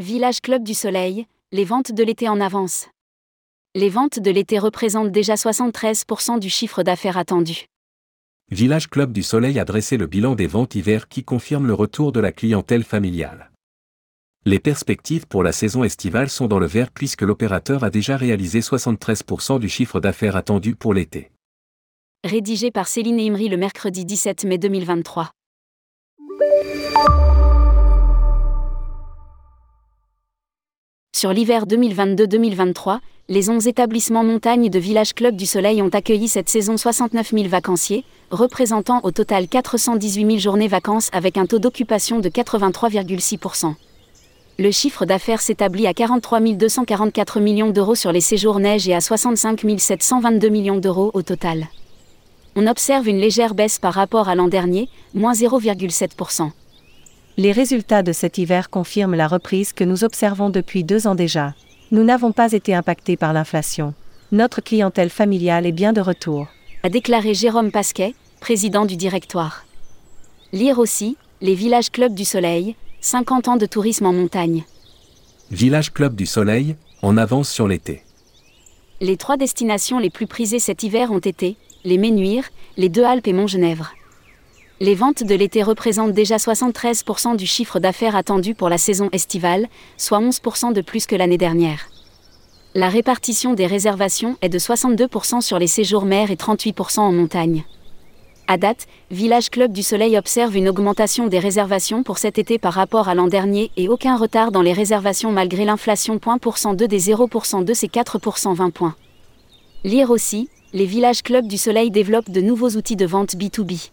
Village Club du Soleil, les ventes de l'été en avance. Les ventes de l'été représentent déjà 73% du chiffre d'affaires attendu. Village Club du Soleil a dressé le bilan des ventes hiver qui confirme le retour de la clientèle familiale. Les perspectives pour la saison estivale sont dans le vert puisque l'opérateur a déjà réalisé 73% du chiffre d'affaires attendu pour l'été. Rédigé par Céline Imri le mercredi 17 mai 2023. Sur l'hiver 2022-2023, les 11 établissements montagne de Village Club du Soleil ont accueilli cette saison 69 000 vacanciers, représentant au total 418 000 journées vacances avec un taux d'occupation de 83,6%. Le chiffre d'affaires s'établit à 43 244 millions d'euros sur les séjours neige et à 65 722 millions d'euros au total. On observe une légère baisse par rapport à l'an dernier, moins 0,7%. Les résultats de cet hiver confirment la reprise que nous observons depuis deux ans déjà. Nous n'avons pas été impactés par l'inflation. Notre clientèle familiale est bien de retour. A déclaré Jérôme Pasquet, président du directoire. Lire aussi, les villages Club du Soleil, 50 ans de tourisme en montagne. Village Club du Soleil, en avance sur l'été. Les trois destinations les plus prisées cet hiver ont été les Ménuires, les Deux Alpes et Montgenèvre. Les ventes de l'été représentent déjà 73% du chiffre d'affaires attendu pour la saison estivale, soit 11% de plus que l'année dernière. La répartition des réservations est de 62% sur les séjours mer et 38% en montagne. À date, Village Club du Soleil observe une augmentation des réservations pour cet été par rapport à l'an dernier et aucun retard dans les réservations malgré l'inflation. Des 0% de ces 4% 20 points. Lire aussi, les Village Club du Soleil développent de nouveaux outils de vente B2B.